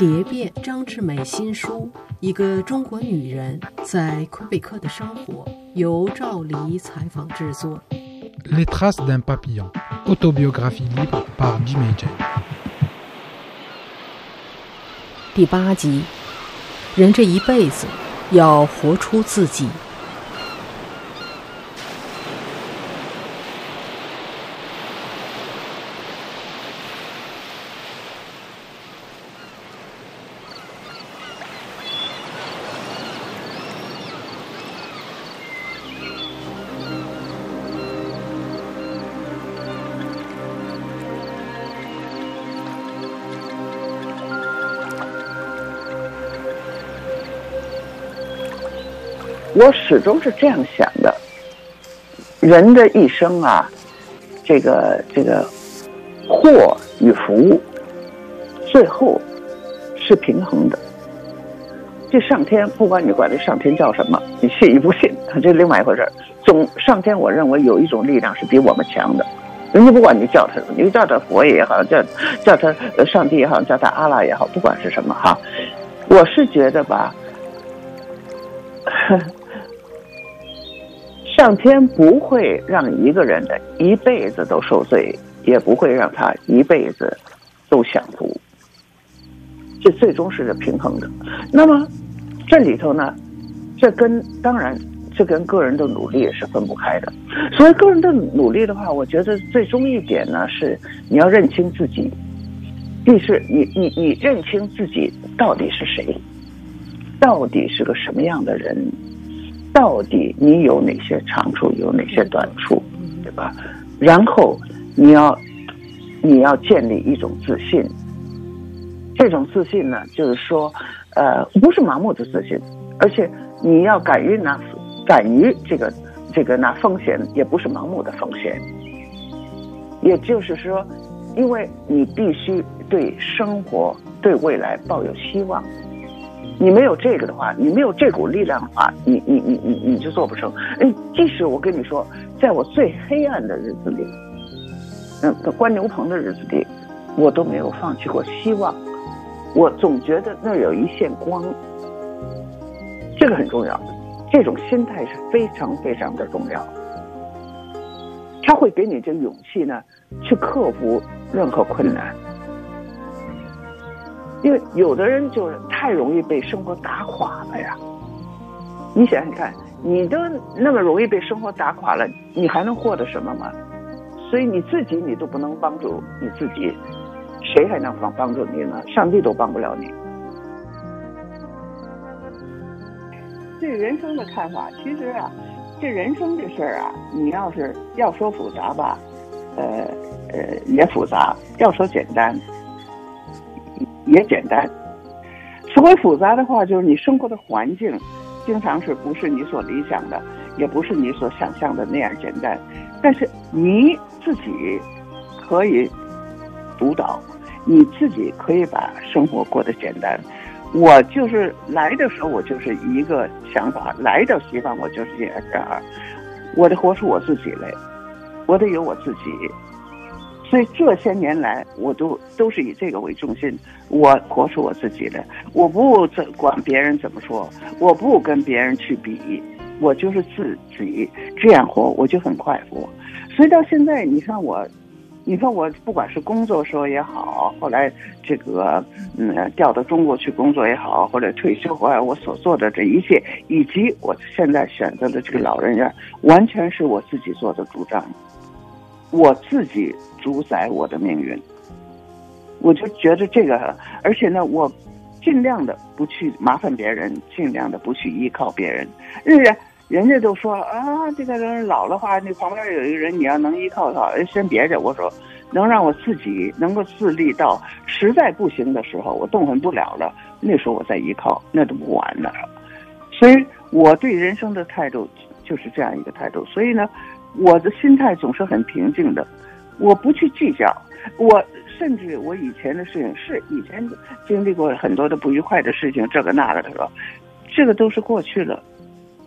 蝶变张志美新书《一个中国女人在魁北克的生活》，由赵黎采访制作。Les traces d'un papillon, autobiographie libre par Jim J. 第八集，人这一辈子要活出自己。我始终是这样想的，人的一生啊，这个这个祸与福，最后是平衡的。这上天，不管你管这上天叫什么，你信与不信，这是另外一回事总上天，我认为有一种力量是比我们强的。人家不管你叫他什么，你叫他佛爷也好，叫叫他上帝也好，叫他阿拉也好，不管是什么哈，我是觉得吧。上天不会让一个人的一辈子都受罪，也不会让他一辈子都享福。这最终是平衡的。那么这里头呢，这跟当然这跟个人的努力也是分不开的。所以个人的努力的话，我觉得最终一点呢是你要认清自己，第是你你你认清自己到底是谁，到底是个什么样的人。到底你有哪些长处，有哪些短处，对吧？然后你要你要建立一种自信，这种自信呢，就是说，呃，不是盲目的自信，而且你要敢于拿敢于这个这个拿风险，也不是盲目的风险。也就是说，因为你必须对生活、对未来抱有希望。你没有这个的话，你没有这股力量的话，你你你你你就做不成。哎，即使我跟你说，在我最黑暗的日子里，嗯，关牛棚的日子里，我都没有放弃过希望。我总觉得那有一线光，这个很重要。这种心态是非常非常的重要，他会给你这勇气呢，去克服任何困难。因为有的人就是太容易被生活打垮了呀，你想想看，你都那么容易被生活打垮了，你还能获得什么吗？所以你自己你都不能帮助你自己，谁还能帮帮助你呢？上帝都帮不了你。对人生的看法，其实啊，这人生这事儿啊，你要是要说复杂吧，呃呃也复杂；要说简单。也简单。所谓复杂的话，就是你生活的环境，经常是不是你所理想的，也不是你所想象的那样简单。但是你自己可以主导，你自己可以把生活过得简单。我就是来的时候，我就是一个想法，来到西方，我就是这样。我得活出我自己来，我得有我自己。所以这些年来，我都都是以这个为中心，我活出我自己的，我不管别人怎么说，我不跟别人去比，我就是自己这样活，我就很快活。所以到现在，你看我，你看我，不管是工作时候也好，后来这个嗯调到中国去工作也好，或者退休回来，我所做的这一切，以及我现在选择的这个老人院，完全是我自己做的主张。我自己主宰我的命运，我就觉得这个，而且呢，我尽量的不去麻烦别人，尽量的不去依靠别人。人家人家都说啊，这个人老的话，那旁边有一个人，你要能依靠他，先别着。我说，能让我自己能够自立到实在不行的时候，我动弹不了了，那时候我再依靠，那都不晚了。所以我对人生的态度就是这样一个态度。所以呢。我的心态总是很平静的，我不去计较。我甚至我以前的事情是以前经历过很多的不愉快的事情，这个那个的，说这个都是过去了。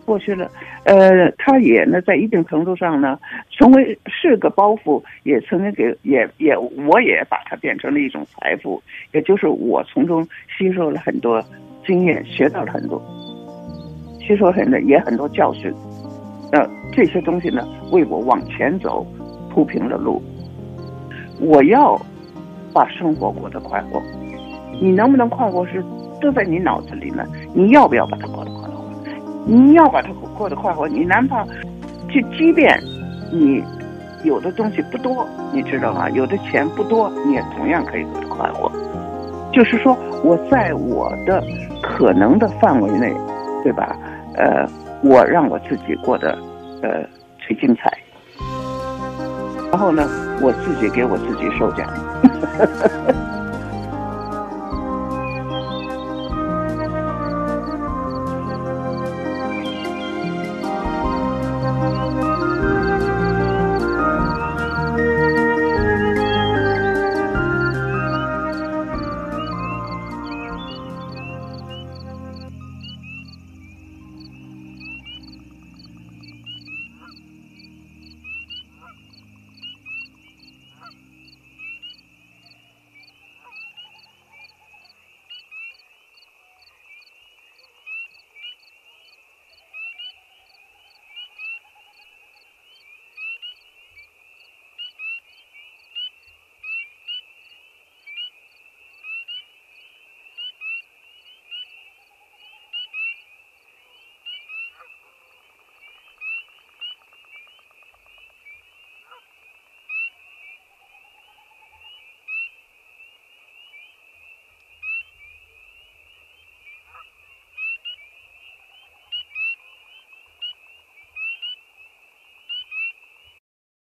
过去了，呃，他也呢，在一定程度上呢，成为是个包袱，也曾经给也也，我也把它变成了一种财富，也就是我从中吸收了很多经验，学到了很多，吸收很多也很多教训，那，这些东西呢，为我往前走铺平了路。我要把生活过得快活，你能不能快活是都在你脑子里呢？你要不要把它过得快活？你要把它过得快活，你哪怕就即便你有的东西不多，你知道吗？有的钱不多，你也同样可以过得快活。就是说，我在我的可能的范围内，对吧？呃，我让我自己过得呃最精彩。然后呢，我自己给我自己授奖。